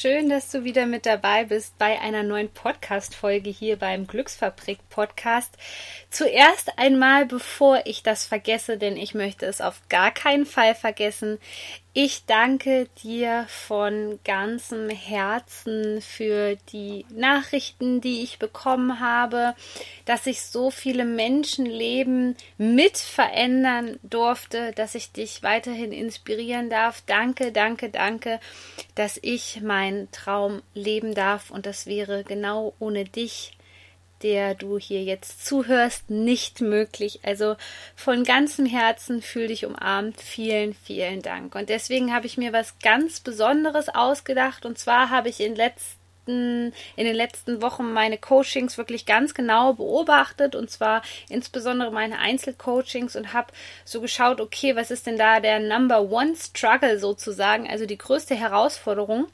Schön, dass du wieder mit dabei bist bei einer neuen Podcast-Folge hier beim Glücksfabrik Podcast. Zuerst einmal, bevor ich das vergesse, denn ich möchte es auf gar keinen Fall vergessen. Ich danke dir von ganzem Herzen für die Nachrichten, die ich bekommen habe, dass ich so viele Menschenleben mit verändern durfte, dass ich dich weiterhin inspirieren darf. Danke, danke, danke, dass ich meinen Traum leben darf und das wäre genau ohne dich der du hier jetzt zuhörst, nicht möglich. Also von ganzem Herzen fühl dich umarmt. Vielen, vielen Dank. Und deswegen habe ich mir was ganz Besonderes ausgedacht. Und zwar habe ich in letzten in den letzten Wochen meine Coachings wirklich ganz genau beobachtet und zwar insbesondere meine Einzelcoachings und habe so geschaut, okay, was ist denn da der Number One Struggle sozusagen, also die größte Herausforderung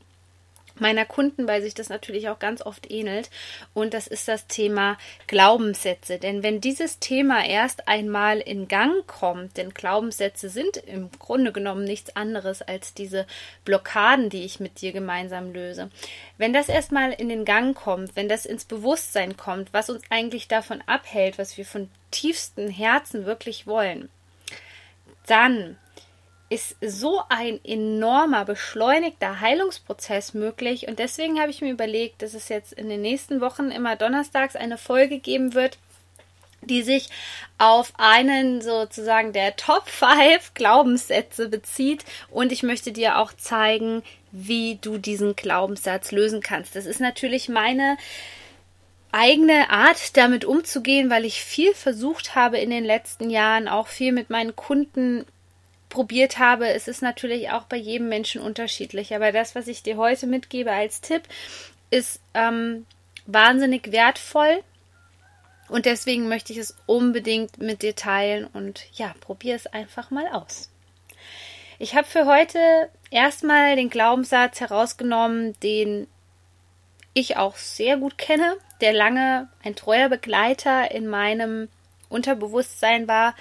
meiner Kunden, weil sich das natürlich auch ganz oft ähnelt. Und das ist das Thema Glaubenssätze. Denn wenn dieses Thema erst einmal in Gang kommt, denn Glaubenssätze sind im Grunde genommen nichts anderes als diese Blockaden, die ich mit dir gemeinsam löse. Wenn das erstmal in den Gang kommt, wenn das ins Bewusstsein kommt, was uns eigentlich davon abhält, was wir von tiefstem Herzen wirklich wollen, dann ist so ein enormer, beschleunigter Heilungsprozess möglich. Und deswegen habe ich mir überlegt, dass es jetzt in den nächsten Wochen immer donnerstags eine Folge geben wird, die sich auf einen sozusagen der Top 5 Glaubenssätze bezieht. Und ich möchte dir auch zeigen, wie du diesen Glaubenssatz lösen kannst. Das ist natürlich meine eigene Art, damit umzugehen, weil ich viel versucht habe in den letzten Jahren, auch viel mit meinen Kunden probiert habe. Es ist natürlich auch bei jedem Menschen unterschiedlich. Aber das, was ich dir heute mitgebe als Tipp, ist ähm, wahnsinnig wertvoll. Und deswegen möchte ich es unbedingt mit dir teilen. Und ja, probier es einfach mal aus. Ich habe für heute erstmal den Glaubenssatz herausgenommen, den ich auch sehr gut kenne, der lange ein treuer Begleiter in meinem Unterbewusstsein war,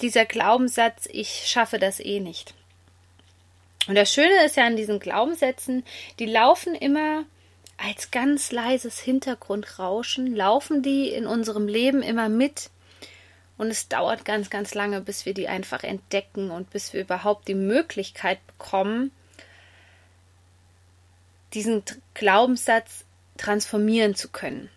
dieser Glaubenssatz, ich schaffe das eh nicht. Und das Schöne ist ja an diesen Glaubenssätzen, die laufen immer als ganz leises Hintergrundrauschen, laufen die in unserem Leben immer mit. Und es dauert ganz, ganz lange, bis wir die einfach entdecken und bis wir überhaupt die Möglichkeit bekommen, diesen Glaubenssatz transformieren zu können.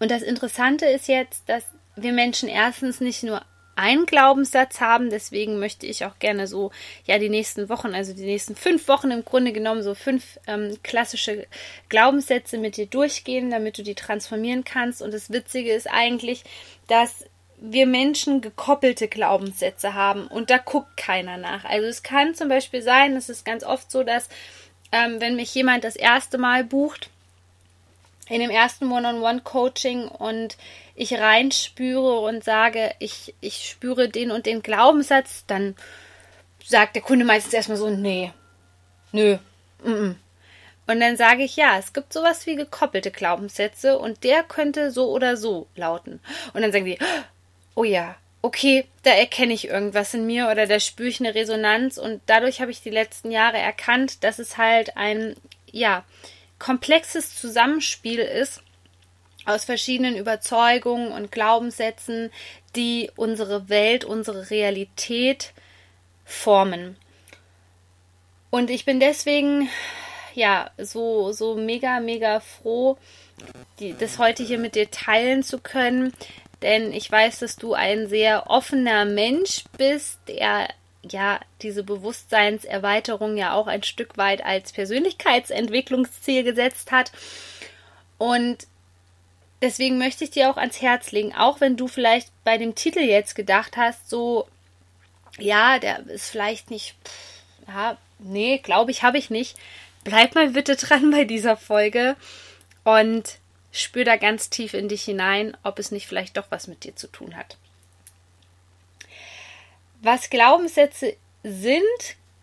Und das Interessante ist jetzt, dass wir Menschen erstens nicht nur einen Glaubenssatz haben, deswegen möchte ich auch gerne so, ja, die nächsten Wochen, also die nächsten fünf Wochen im Grunde genommen so fünf ähm, klassische Glaubenssätze mit dir durchgehen, damit du die transformieren kannst. Und das Witzige ist eigentlich, dass wir Menschen gekoppelte Glaubenssätze haben und da guckt keiner nach. Also es kann zum Beispiel sein, es ist ganz oft so, dass ähm, wenn mich jemand das erste Mal bucht, in dem ersten One-on-One-Coaching und ich reinspüre und sage, ich, ich spüre den und den Glaubenssatz, dann sagt der Kunde meistens erstmal so, nee, nö, mm -mm. Und dann sage ich, ja, es gibt sowas wie gekoppelte Glaubenssätze und der könnte so oder so lauten. Und dann sagen die, oh ja, okay, da erkenne ich irgendwas in mir oder da spüre ich eine Resonanz und dadurch habe ich die letzten Jahre erkannt, dass es halt ein, ja, komplexes Zusammenspiel ist aus verschiedenen Überzeugungen und Glaubenssätzen, die unsere Welt, unsere Realität formen. Und ich bin deswegen ja so so mega mega froh, die, das heute hier mit dir teilen zu können, denn ich weiß, dass du ein sehr offener Mensch bist, der ja diese Bewusstseinserweiterung ja auch ein Stück weit als Persönlichkeitsentwicklungsziel gesetzt hat. Und deswegen möchte ich dir auch ans Herz legen, auch wenn du vielleicht bei dem Titel jetzt gedacht hast, so, ja, der ist vielleicht nicht, pff, ja, nee, glaube ich, habe ich nicht, bleib mal bitte dran bei dieser Folge und spür da ganz tief in dich hinein, ob es nicht vielleicht doch was mit dir zu tun hat. Was Glaubenssätze sind,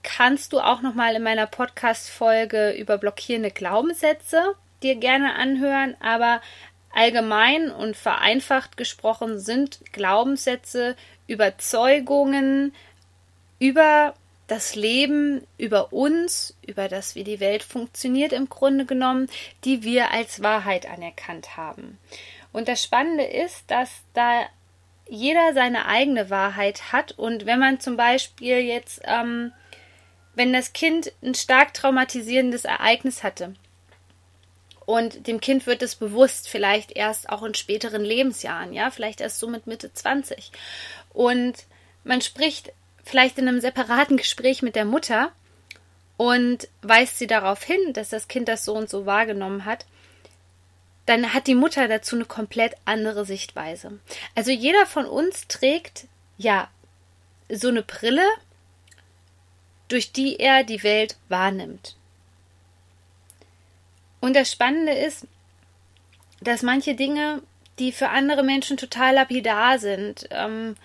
kannst du auch noch mal in meiner Podcast Folge über blockierende Glaubenssätze dir gerne anhören, aber allgemein und vereinfacht gesprochen sind Glaubenssätze Überzeugungen über das Leben, über uns, über das, wie die Welt funktioniert im Grunde genommen, die wir als Wahrheit anerkannt haben. Und das Spannende ist, dass da jeder seine eigene Wahrheit hat. Und wenn man zum Beispiel jetzt, ähm, wenn das Kind ein stark traumatisierendes Ereignis hatte und dem Kind wird es bewusst, vielleicht erst auch in späteren Lebensjahren, ja, vielleicht erst so mit Mitte 20 und man spricht vielleicht in einem separaten Gespräch mit der Mutter und weist sie darauf hin, dass das Kind das so und so wahrgenommen hat, dann hat die Mutter dazu eine komplett andere Sichtweise. Also jeder von uns trägt ja so eine Brille, durch die er die Welt wahrnimmt. Und das Spannende ist, dass manche Dinge, die für andere Menschen total lapidar sind, ähm,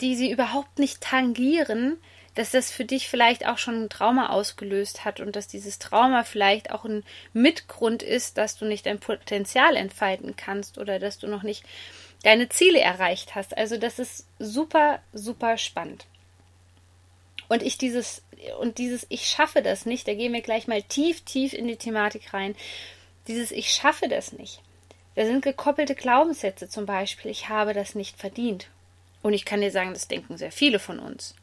die sie überhaupt nicht tangieren, dass das für dich vielleicht auch schon ein Trauma ausgelöst hat und dass dieses Trauma vielleicht auch ein Mitgrund ist, dass du nicht dein Potenzial entfalten kannst oder dass du noch nicht deine Ziele erreicht hast. Also das ist super, super spannend. Und ich dieses, und dieses Ich schaffe das nicht, da gehen wir gleich mal tief, tief in die Thematik rein. Dieses Ich schaffe das nicht. Da sind gekoppelte Glaubenssätze zum Beispiel, ich habe das nicht verdient. Und ich kann dir sagen, das denken sehr viele von uns.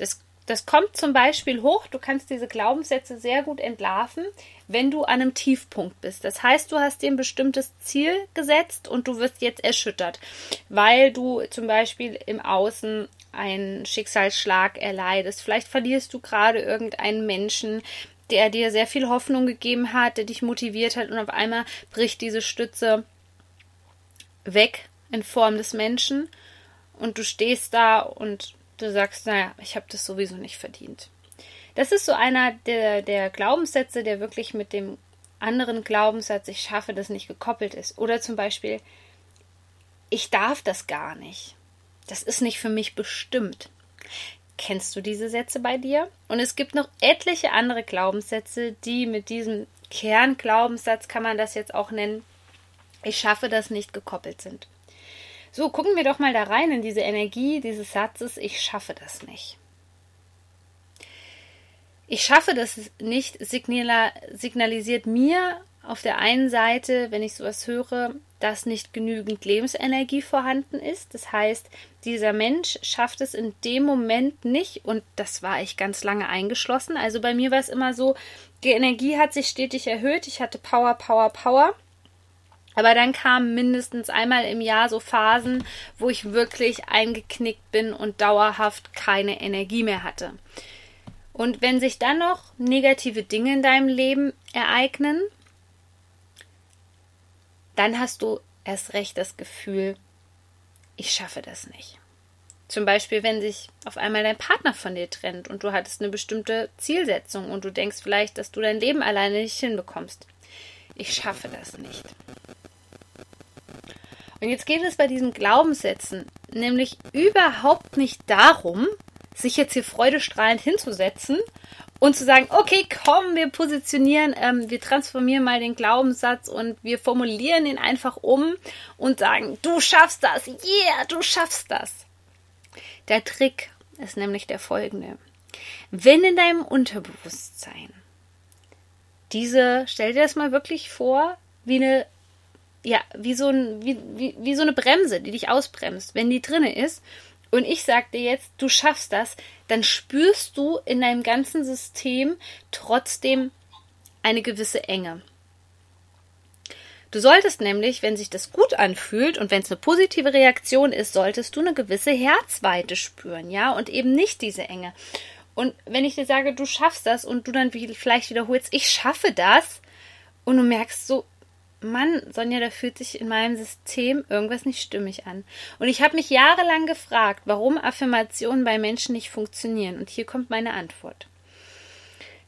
Das, das kommt zum Beispiel hoch, du kannst diese Glaubenssätze sehr gut entlarven, wenn du an einem Tiefpunkt bist. Das heißt, du hast dir ein bestimmtes Ziel gesetzt und du wirst jetzt erschüttert, weil du zum Beispiel im Außen einen Schicksalsschlag erleidest. Vielleicht verlierst du gerade irgendeinen Menschen, der dir sehr viel Hoffnung gegeben hat, der dich motiviert hat und auf einmal bricht diese Stütze weg in Form des Menschen und du stehst da und du sagst, naja, ich habe das sowieso nicht verdient. Das ist so einer der, der Glaubenssätze, der wirklich mit dem anderen Glaubenssatz, ich schaffe das nicht gekoppelt ist. Oder zum Beispiel, ich darf das gar nicht. Das ist nicht für mich bestimmt. Kennst du diese Sätze bei dir? Und es gibt noch etliche andere Glaubenssätze, die mit diesem Kernglaubenssatz, kann man das jetzt auch nennen, ich schaffe das nicht gekoppelt sind. So, gucken wir doch mal da rein in diese Energie dieses Satzes, ich schaffe das nicht. Ich schaffe das nicht signalisiert mir auf der einen Seite, wenn ich sowas höre, dass nicht genügend Lebensenergie vorhanden ist. Das heißt, dieser Mensch schafft es in dem Moment nicht und das war ich ganz lange eingeschlossen. Also bei mir war es immer so, die Energie hat sich stetig erhöht. Ich hatte Power, Power, Power. Aber dann kamen mindestens einmal im Jahr so Phasen, wo ich wirklich eingeknickt bin und dauerhaft keine Energie mehr hatte. Und wenn sich dann noch negative Dinge in deinem Leben ereignen, dann hast du erst recht das Gefühl, ich schaffe das nicht. Zum Beispiel, wenn sich auf einmal dein Partner von dir trennt und du hattest eine bestimmte Zielsetzung und du denkst vielleicht, dass du dein Leben alleine nicht hinbekommst. Ich schaffe das nicht. Und jetzt geht es bei diesen Glaubenssätzen nämlich überhaupt nicht darum, sich jetzt hier freudestrahlend hinzusetzen und zu sagen, okay, komm, wir positionieren, ähm, wir transformieren mal den Glaubenssatz und wir formulieren ihn einfach um und sagen, du schaffst das, yeah, du schaffst das. Der Trick ist nämlich der folgende. Wenn in deinem Unterbewusstsein diese, stell dir das mal wirklich vor, wie eine ja, wie so, ein, wie, wie, wie so eine Bremse, die dich ausbremst. Wenn die drinne ist und ich sag dir jetzt, du schaffst das, dann spürst du in deinem ganzen System trotzdem eine gewisse Enge. Du solltest nämlich, wenn sich das gut anfühlt und wenn es eine positive Reaktion ist, solltest du eine gewisse Herzweite spüren, ja, und eben nicht diese Enge. Und wenn ich dir sage, du schaffst das und du dann vielleicht wiederholst, ich schaffe das, und du merkst so, Mann, Sonja, da fühlt sich in meinem System irgendwas nicht stimmig an. Und ich habe mich jahrelang gefragt, warum Affirmationen bei Menschen nicht funktionieren. Und hier kommt meine Antwort.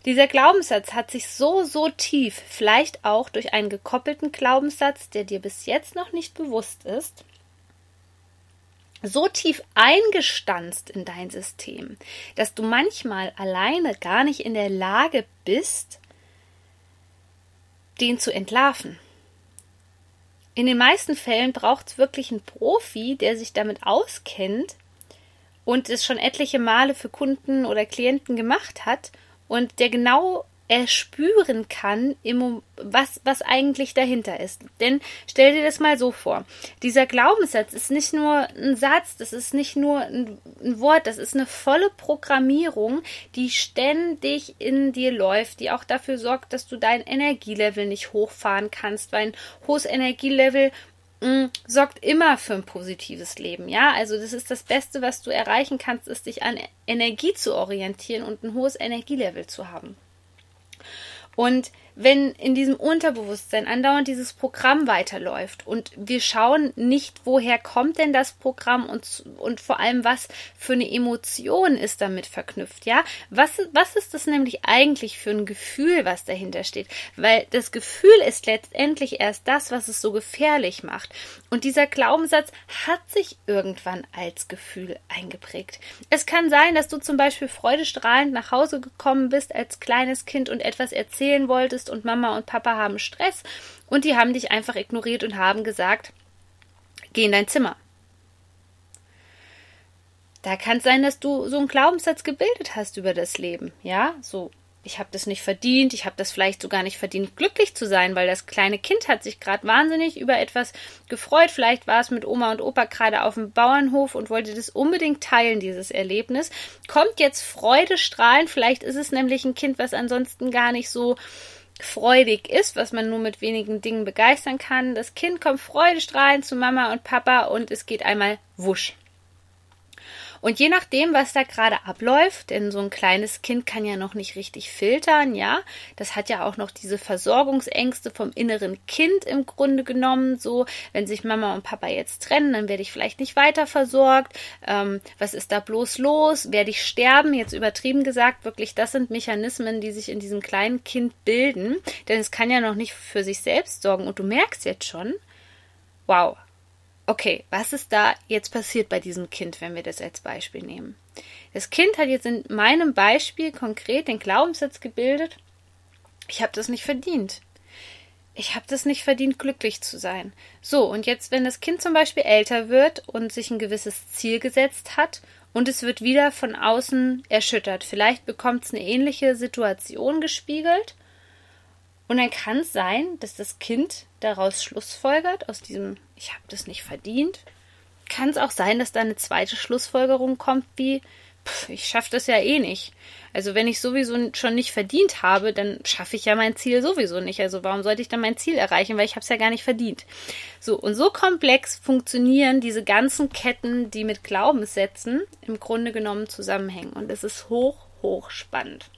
Dieser Glaubenssatz hat sich so, so tief, vielleicht auch durch einen gekoppelten Glaubenssatz, der dir bis jetzt noch nicht bewusst ist, so tief eingestanzt in dein System, dass du manchmal alleine gar nicht in der Lage bist, den zu entlarven. In den meisten Fällen braucht es wirklich einen Profi, der sich damit auskennt und es schon etliche Male für Kunden oder Klienten gemacht hat und der genau erspüren kann, was, was eigentlich dahinter ist. Denn stell dir das mal so vor. Dieser Glaubenssatz ist nicht nur ein Satz, das ist nicht nur ein, ein Wort, das ist eine volle Programmierung, die ständig in dir läuft, die auch dafür sorgt, dass du dein Energielevel nicht hochfahren kannst, weil ein hohes Energielevel mm, sorgt immer für ein positives Leben. Ja, also das ist das Beste, was du erreichen kannst, ist dich an Energie zu orientieren und ein hohes Energielevel zu haben. Und wenn in diesem Unterbewusstsein andauernd dieses Programm weiterläuft und wir schauen nicht, woher kommt denn das Programm und, und vor allem, was für eine Emotion ist damit verknüpft, ja? Was, was ist das nämlich eigentlich für ein Gefühl, was dahinter steht? Weil das Gefühl ist letztendlich erst das, was es so gefährlich macht. Und dieser Glaubenssatz hat sich irgendwann als Gefühl eingeprägt. Es kann sein, dass du zum Beispiel freudestrahlend nach Hause gekommen bist als kleines Kind und etwas erzählen wolltest, bist und Mama und Papa haben Stress und die haben dich einfach ignoriert und haben gesagt, geh in dein Zimmer. Da kann es sein, dass du so einen Glaubenssatz gebildet hast über das Leben, ja, so ich habe das nicht verdient, ich habe das vielleicht sogar nicht verdient, glücklich zu sein, weil das kleine Kind hat sich gerade wahnsinnig über etwas gefreut. Vielleicht war es mit Oma und Opa gerade auf dem Bauernhof und wollte das unbedingt teilen, dieses Erlebnis. Kommt jetzt Freude strahlen, vielleicht ist es nämlich ein Kind, was ansonsten gar nicht so freudig ist, was man nur mit wenigen Dingen begeistern kann. Das Kind kommt freudestrahlend zu Mama und Papa und es geht einmal wusch. Und je nachdem, was da gerade abläuft, denn so ein kleines Kind kann ja noch nicht richtig filtern, ja, das hat ja auch noch diese Versorgungsängste vom inneren Kind im Grunde genommen. So, wenn sich Mama und Papa jetzt trennen, dann werde ich vielleicht nicht weiter versorgt. Ähm, was ist da bloß los? Werde ich sterben? Jetzt übertrieben gesagt, wirklich, das sind Mechanismen, die sich in diesem kleinen Kind bilden, denn es kann ja noch nicht für sich selbst sorgen. Und du merkst jetzt schon, wow, Okay, was ist da jetzt passiert bei diesem Kind, wenn wir das als Beispiel nehmen? Das Kind hat jetzt in meinem Beispiel konkret den Glaubenssatz gebildet, ich habe das nicht verdient. Ich habe das nicht verdient, glücklich zu sein. So, und jetzt, wenn das Kind zum Beispiel älter wird und sich ein gewisses Ziel gesetzt hat und es wird wieder von außen erschüttert, vielleicht bekommt es eine ähnliche Situation gespiegelt und dann kann es sein, dass das Kind daraus schlussfolgert, aus diesem Ich habe das nicht verdient. Kann es auch sein, dass da eine zweite Schlussfolgerung kommt, wie pff, ich schaffe das ja eh nicht. Also wenn ich sowieso schon nicht verdient habe, dann schaffe ich ja mein Ziel sowieso nicht. Also warum sollte ich dann mein Ziel erreichen, weil ich habe es ja gar nicht verdient. So und so komplex funktionieren diese ganzen Ketten, die mit Glaubenssätzen im Grunde genommen zusammenhängen und es ist hoch hoch spannend.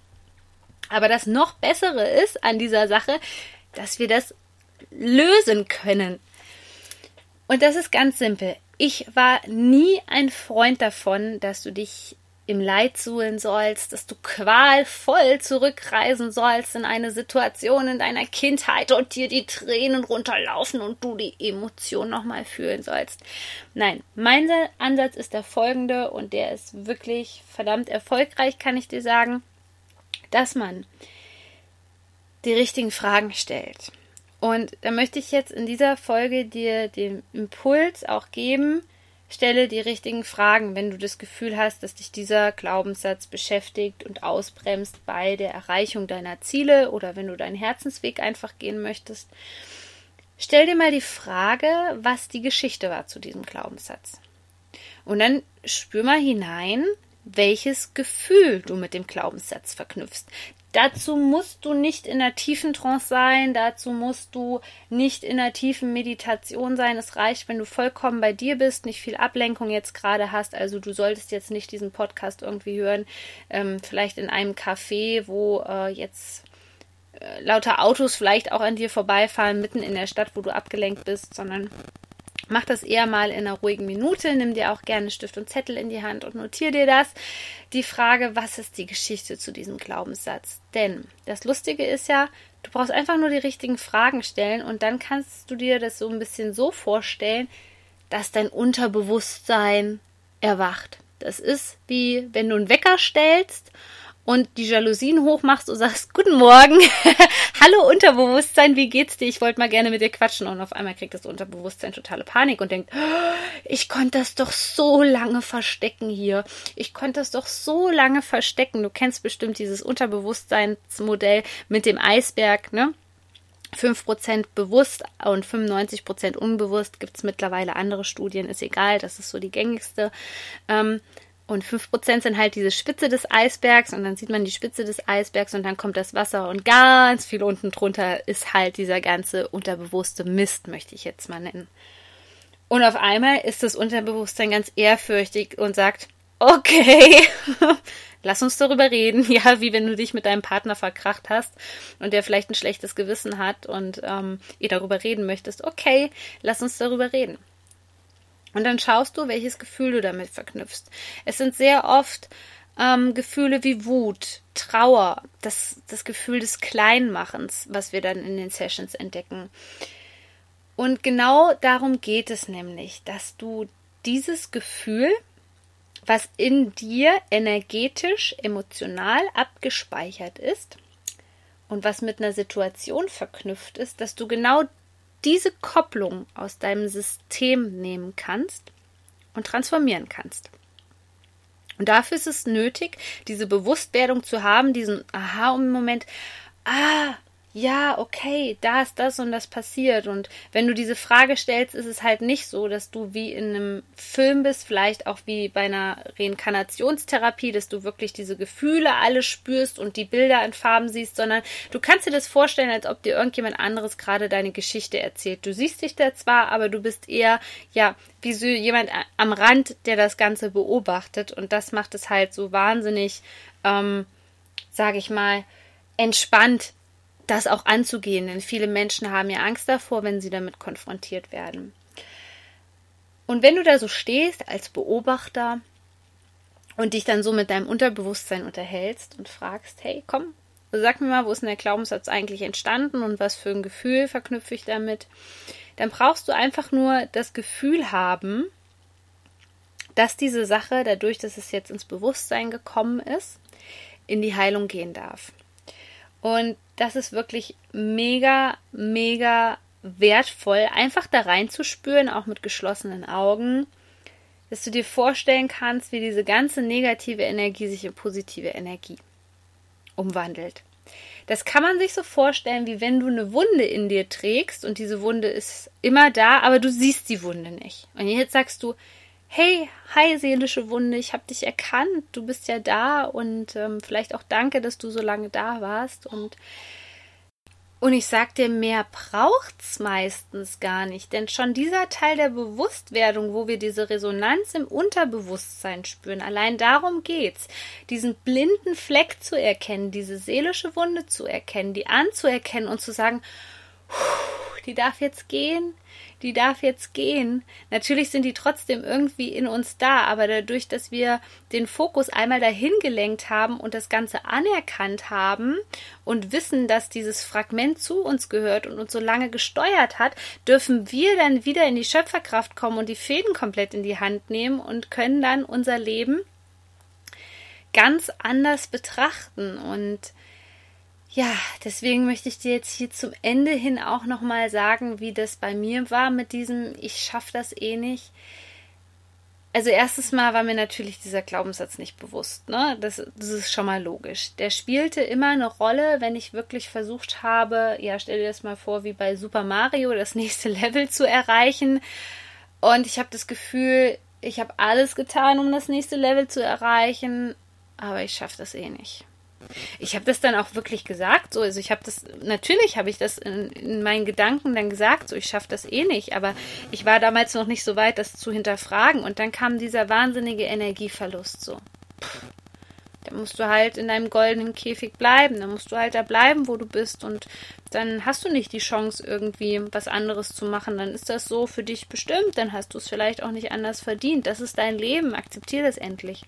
Aber das noch Bessere ist an dieser Sache, dass wir das lösen können. Und das ist ganz simpel. Ich war nie ein Freund davon, dass du dich im Leid suhlen sollst, dass du qualvoll zurückreisen sollst in eine Situation in deiner Kindheit und dir die Tränen runterlaufen und du die Emotion nochmal fühlen sollst. Nein, mein Ansatz ist der folgende und der ist wirklich verdammt erfolgreich, kann ich dir sagen dass man die richtigen Fragen stellt. Und da möchte ich jetzt in dieser Folge dir den Impuls auch geben, stelle die richtigen Fragen, wenn du das Gefühl hast, dass dich dieser Glaubenssatz beschäftigt und ausbremst bei der Erreichung deiner Ziele oder wenn du deinen Herzensweg einfach gehen möchtest. Stell dir mal die Frage, was die Geschichte war zu diesem Glaubenssatz. Und dann spür mal hinein, welches Gefühl du mit dem Glaubenssatz verknüpfst. Dazu musst du nicht in der tiefen Trance sein, dazu musst du nicht in der tiefen Meditation sein. Es reicht, wenn du vollkommen bei dir bist, nicht viel Ablenkung jetzt gerade hast. Also du solltest jetzt nicht diesen Podcast irgendwie hören, ähm, vielleicht in einem Café, wo äh, jetzt äh, lauter Autos vielleicht auch an dir vorbeifahren, mitten in der Stadt, wo du abgelenkt bist, sondern Mach das eher mal in einer ruhigen Minute. Nimm dir auch gerne Stift und Zettel in die Hand und notiere dir das. Die Frage, was ist die Geschichte zu diesem Glaubenssatz? Denn das Lustige ist ja, du brauchst einfach nur die richtigen Fragen stellen und dann kannst du dir das so ein bisschen so vorstellen, dass dein Unterbewusstsein erwacht. Das ist wie wenn du einen Wecker stellst und die Jalousien hochmachst und sagst, guten Morgen, hallo Unterbewusstsein, wie geht's dir? Ich wollte mal gerne mit dir quatschen und auf einmal kriegt das Unterbewusstsein totale Panik und denkt, oh, ich konnte das doch so lange verstecken hier. Ich konnte das doch so lange verstecken. Du kennst bestimmt dieses Unterbewusstseinsmodell mit dem Eisberg, ne? 5% bewusst und 95% unbewusst gibt es mittlerweile andere Studien, ist egal, das ist so die gängigste. Ähm, und 5% sind halt diese Spitze des Eisbergs und dann sieht man die Spitze des Eisbergs und dann kommt das Wasser und ganz viel unten drunter ist halt dieser ganze unterbewusste Mist, möchte ich jetzt mal nennen. Und auf einmal ist das Unterbewusstsein ganz ehrfürchtig und sagt, okay, lass uns darüber reden. Ja, wie wenn du dich mit deinem Partner verkracht hast und der vielleicht ein schlechtes Gewissen hat und ähm, ihr darüber reden möchtest. Okay, lass uns darüber reden. Und dann schaust du, welches Gefühl du damit verknüpfst. Es sind sehr oft ähm, Gefühle wie Wut, Trauer, das, das Gefühl des Kleinmachens, was wir dann in den Sessions entdecken. Und genau darum geht es nämlich, dass du dieses Gefühl, was in dir energetisch, emotional abgespeichert ist und was mit einer Situation verknüpft ist, dass du genau diese Kopplung aus deinem System nehmen kannst und transformieren kannst. Und dafür ist es nötig, diese Bewusstwerdung zu haben, diesen Aha-Moment, ah, ja, okay, da ist das und das passiert. Und wenn du diese Frage stellst, ist es halt nicht so, dass du wie in einem Film bist, vielleicht auch wie bei einer Reinkarnationstherapie, dass du wirklich diese Gefühle alle spürst und die Bilder in Farben siehst, sondern du kannst dir das vorstellen, als ob dir irgendjemand anderes gerade deine Geschichte erzählt. Du siehst dich da zwar, aber du bist eher, ja, wie so jemand am Rand, der das Ganze beobachtet. Und das macht es halt so wahnsinnig, ähm, sage ich mal, entspannt das auch anzugehen, denn viele Menschen haben ja Angst davor, wenn sie damit konfrontiert werden. Und wenn du da so stehst als Beobachter und dich dann so mit deinem Unterbewusstsein unterhältst und fragst, hey, komm, sag mir mal, wo ist denn der Glaubenssatz eigentlich entstanden und was für ein Gefühl verknüpfe ich damit, dann brauchst du einfach nur das Gefühl haben, dass diese Sache, dadurch, dass es jetzt ins Bewusstsein gekommen ist, in die Heilung gehen darf. Und das ist wirklich mega, mega wertvoll, einfach da reinzuspüren, auch mit geschlossenen Augen, dass du dir vorstellen kannst, wie diese ganze negative Energie sich in positive Energie umwandelt. Das kann man sich so vorstellen, wie wenn du eine Wunde in dir trägst und diese Wunde ist immer da, aber du siehst die Wunde nicht. Und jetzt sagst du, hey, hi seelische Wunde, ich habe dich erkannt, du bist ja da und ähm, vielleicht auch danke, dass du so lange da warst und und ich sag dir, mehr braucht's meistens gar nicht, denn schon dieser Teil der Bewusstwerdung, wo wir diese Resonanz im Unterbewusstsein spüren, allein darum geht's, diesen blinden Fleck zu erkennen, diese seelische Wunde zu erkennen, die anzuerkennen und zu sagen, die darf jetzt gehen, die darf jetzt gehen. Natürlich sind die trotzdem irgendwie in uns da, aber dadurch, dass wir den Fokus einmal dahin gelenkt haben und das Ganze anerkannt haben und wissen, dass dieses Fragment zu uns gehört und uns so lange gesteuert hat, dürfen wir dann wieder in die Schöpferkraft kommen und die Fäden komplett in die Hand nehmen und können dann unser Leben ganz anders betrachten und ja, deswegen möchte ich dir jetzt hier zum Ende hin auch nochmal sagen, wie das bei mir war mit diesem Ich schaffe das eh nicht. Also erstes Mal war mir natürlich dieser Glaubenssatz nicht bewusst, ne? Das, das ist schon mal logisch. Der spielte immer eine Rolle, wenn ich wirklich versucht habe, ja, stell dir das mal vor, wie bei Super Mario, das nächste Level zu erreichen. Und ich habe das Gefühl, ich habe alles getan, um das nächste Level zu erreichen, aber ich schaffe das eh nicht. Ich habe das dann auch wirklich gesagt, so, also ich habe das, natürlich habe ich das in, in, meinen Gedanken dann gesagt, so, ich schaffe das eh nicht, aber ich war damals noch nicht so weit, das zu hinterfragen und dann kam dieser wahnsinnige Energieverlust, so. Dann musst du halt in deinem goldenen Käfig bleiben. Dann musst du halt da bleiben, wo du bist. Und dann hast du nicht die Chance, irgendwie was anderes zu machen. Dann ist das so für dich bestimmt. Dann hast du es vielleicht auch nicht anders verdient. Das ist dein Leben. Akzeptier das endlich.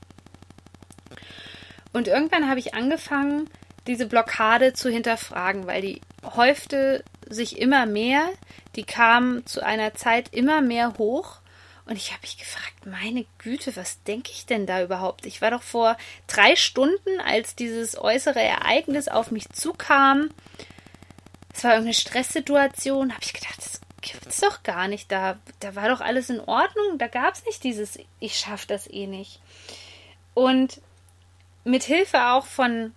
Und irgendwann habe ich angefangen, diese Blockade zu hinterfragen, weil die häufte sich immer mehr. Die kam zu einer Zeit immer mehr hoch. Und ich habe mich gefragt, meine Güte, was denke ich denn da überhaupt? Ich war doch vor drei Stunden, als dieses äußere Ereignis auf mich zukam. Es war irgendeine Stresssituation. Habe ich gedacht, das gibt es doch gar nicht. Da, da war doch alles in Ordnung. Da gab es nicht dieses, ich schaffe das eh nicht. Und mit Hilfe auch von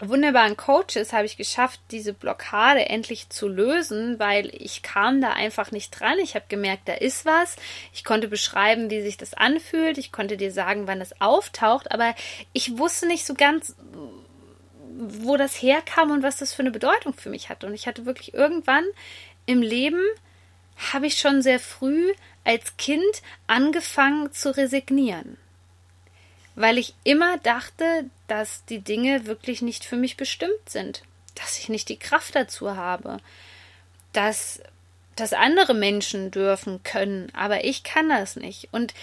wunderbaren Coaches habe ich geschafft, diese Blockade endlich zu lösen, weil ich kam da einfach nicht dran. Ich habe gemerkt, da ist was. Ich konnte beschreiben, wie sich das anfühlt. Ich konnte dir sagen, wann es auftaucht, aber ich wusste nicht so ganz, wo das herkam und was das für eine Bedeutung für mich hatte. Und ich hatte wirklich irgendwann im Leben, habe ich schon sehr früh als Kind angefangen zu resignieren weil ich immer dachte, dass die Dinge wirklich nicht für mich bestimmt sind, dass ich nicht die Kraft dazu habe, dass das andere Menschen dürfen können, aber ich kann das nicht. Und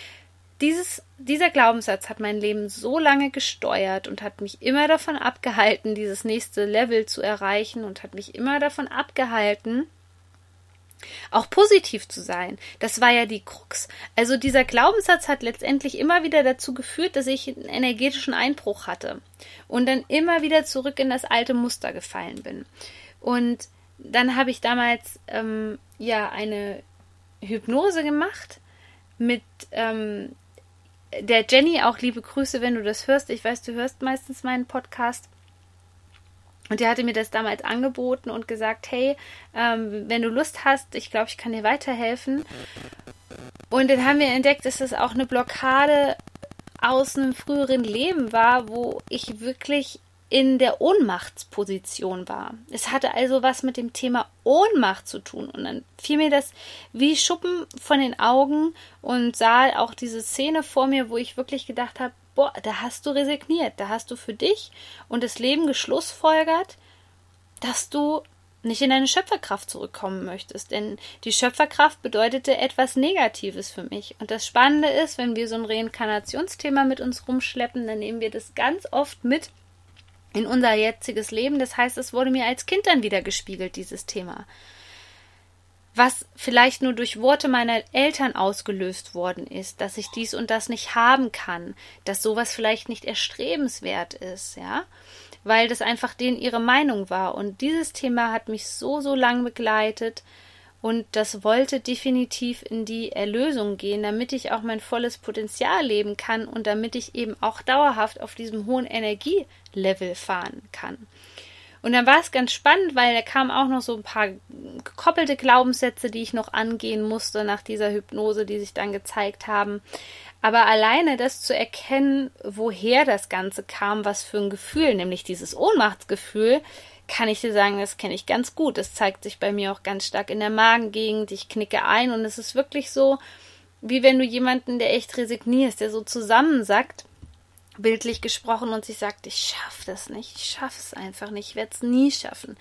dieses, dieser Glaubenssatz hat mein Leben so lange gesteuert und hat mich immer davon abgehalten, dieses nächste Level zu erreichen und hat mich immer davon abgehalten, auch positiv zu sein. Das war ja die Krux. Also dieser Glaubenssatz hat letztendlich immer wieder dazu geführt, dass ich einen energetischen Einbruch hatte und dann immer wieder zurück in das alte Muster gefallen bin. Und dann habe ich damals ähm, ja eine Hypnose gemacht mit ähm, der Jenny. Auch liebe Grüße, wenn du das hörst. Ich weiß, du hörst meistens meinen Podcast. Und die hatte mir das damals angeboten und gesagt, hey, ähm, wenn du Lust hast, ich glaube, ich kann dir weiterhelfen. Und dann haben wir entdeckt, dass das auch eine Blockade aus einem früheren Leben war, wo ich wirklich in der Ohnmachtsposition war. Es hatte also was mit dem Thema Ohnmacht zu tun. Und dann fiel mir das wie Schuppen von den Augen und sah auch diese Szene vor mir, wo ich wirklich gedacht habe, boah, da hast du resigniert, da hast du für dich und das Leben geschlussfolgert, dass du nicht in deine Schöpferkraft zurückkommen möchtest. Denn die Schöpferkraft bedeutete etwas Negatives für mich. Und das Spannende ist, wenn wir so ein Reinkarnationsthema mit uns rumschleppen, dann nehmen wir das ganz oft mit in unser jetziges Leben. Das heißt, es wurde mir als Kind dann wieder gespiegelt, dieses Thema was vielleicht nur durch Worte meiner Eltern ausgelöst worden ist, dass ich dies und das nicht haben kann, dass sowas vielleicht nicht erstrebenswert ist, ja, weil das einfach denen ihre Meinung war. Und dieses Thema hat mich so, so lang begleitet und das wollte definitiv in die Erlösung gehen, damit ich auch mein volles Potenzial leben kann und damit ich eben auch dauerhaft auf diesem hohen Energielevel fahren kann. Und dann war es ganz spannend, weil da kamen auch noch so ein paar gekoppelte Glaubenssätze, die ich noch angehen musste nach dieser Hypnose, die sich dann gezeigt haben. Aber alleine das zu erkennen, woher das Ganze kam, was für ein Gefühl, nämlich dieses Ohnmachtsgefühl, kann ich dir sagen, das kenne ich ganz gut. Das zeigt sich bei mir auch ganz stark in der Magengegend. Ich knicke ein und es ist wirklich so, wie wenn du jemanden, der echt resignierst, der so zusammensackt bildlich gesprochen und sich sagt, ich schaffe das nicht, ich schaffe es einfach nicht, ich werde es nie schaffen.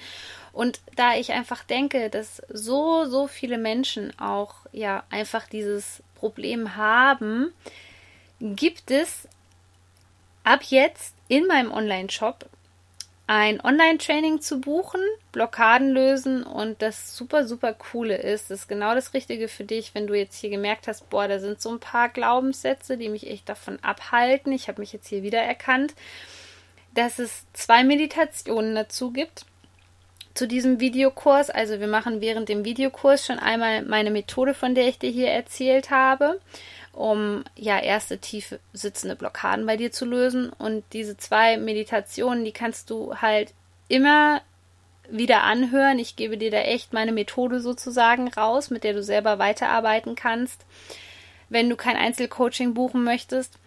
Und da ich einfach denke, dass so, so viele Menschen auch ja einfach dieses Problem haben, gibt es ab jetzt in meinem Online-Shop ein Online-Training zu buchen, Blockaden lösen und das super, super coole ist, ist genau das Richtige für dich, wenn du jetzt hier gemerkt hast, boah, da sind so ein paar Glaubenssätze, die mich echt davon abhalten. Ich habe mich jetzt hier wieder erkannt, dass es zwei Meditationen dazu gibt zu diesem Videokurs. Also wir machen während dem Videokurs schon einmal meine Methode, von der ich dir hier erzählt habe um ja erste tief sitzende Blockaden bei dir zu lösen. Und diese zwei Meditationen, die kannst du halt immer wieder anhören. Ich gebe dir da echt meine Methode sozusagen raus, mit der du selber weiterarbeiten kannst, wenn du kein Einzelcoaching buchen möchtest.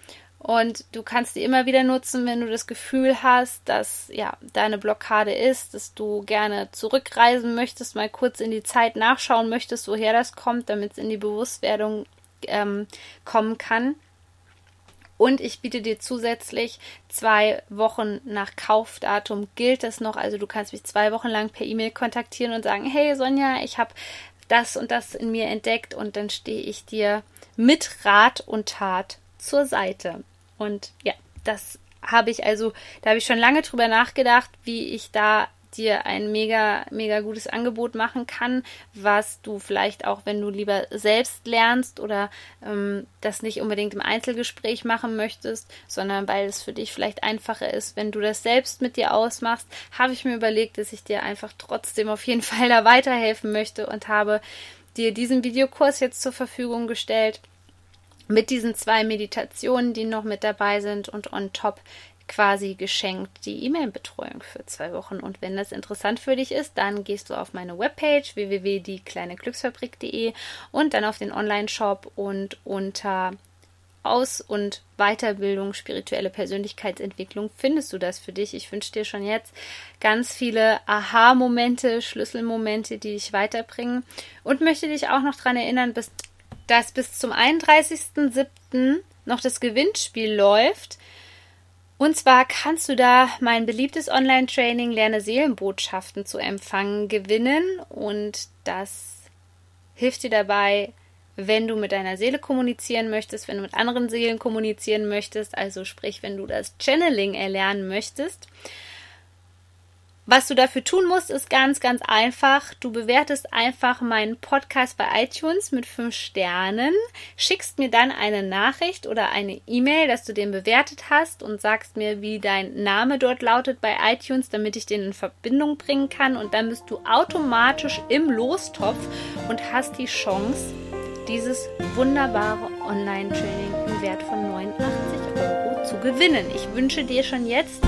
Und du kannst die immer wieder nutzen, wenn du das Gefühl hast, dass ja deine Blockade ist, dass du gerne zurückreisen möchtest, mal kurz in die Zeit nachschauen möchtest, woher das kommt, damit es in die Bewusstwerdung ähm, kommen kann. Und ich biete dir zusätzlich zwei Wochen nach Kaufdatum gilt das noch. Also du kannst mich zwei Wochen lang per E-Mail kontaktieren und sagen, hey Sonja, ich habe das und das in mir entdeckt und dann stehe ich dir mit Rat und Tat zur Seite. Und ja, das habe ich also, da habe ich schon lange drüber nachgedacht, wie ich da dir ein mega, mega gutes Angebot machen kann, was du vielleicht auch, wenn du lieber selbst lernst oder ähm, das nicht unbedingt im Einzelgespräch machen möchtest, sondern weil es für dich vielleicht einfacher ist, wenn du das selbst mit dir ausmachst, habe ich mir überlegt, dass ich dir einfach trotzdem auf jeden Fall da weiterhelfen möchte und habe dir diesen Videokurs jetzt zur Verfügung gestellt mit diesen zwei Meditationen, die noch mit dabei sind und on top quasi geschenkt die E-Mail-Betreuung für zwei Wochen. Und wenn das interessant für dich ist, dann gehst du auf meine Webpage www.diekleineglücksfabrik.de und dann auf den Online-Shop und unter Aus- und Weiterbildung, spirituelle Persönlichkeitsentwicklung findest du das für dich. Ich wünsche dir schon jetzt ganz viele Aha-Momente, Schlüsselmomente, die dich weiterbringen und möchte dich auch noch daran erinnern, dass bis zum 31.07. noch das Gewinnspiel läuft und zwar kannst du da mein beliebtes Online-Training Lerne Seelenbotschaften zu empfangen gewinnen und das hilft dir dabei, wenn du mit deiner Seele kommunizieren möchtest, wenn du mit anderen Seelen kommunizieren möchtest, also sprich, wenn du das Channeling erlernen möchtest. Was du dafür tun musst, ist ganz, ganz einfach. Du bewertest einfach meinen Podcast bei iTunes mit fünf Sternen, schickst mir dann eine Nachricht oder eine E-Mail, dass du den bewertet hast und sagst mir, wie dein Name dort lautet bei iTunes, damit ich den in Verbindung bringen kann. Und dann bist du automatisch im Lostopf und hast die Chance, dieses wunderbare Online-Training im Wert von 89 Euro zu gewinnen. Ich wünsche dir schon jetzt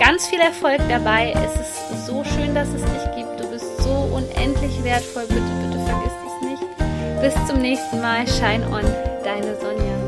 ganz viel Erfolg dabei. Es ist so schön, dass es dich gibt. Du bist so unendlich wertvoll. Bitte, bitte vergiss es nicht. Bis zum nächsten Mal. Shine on, deine Sonja.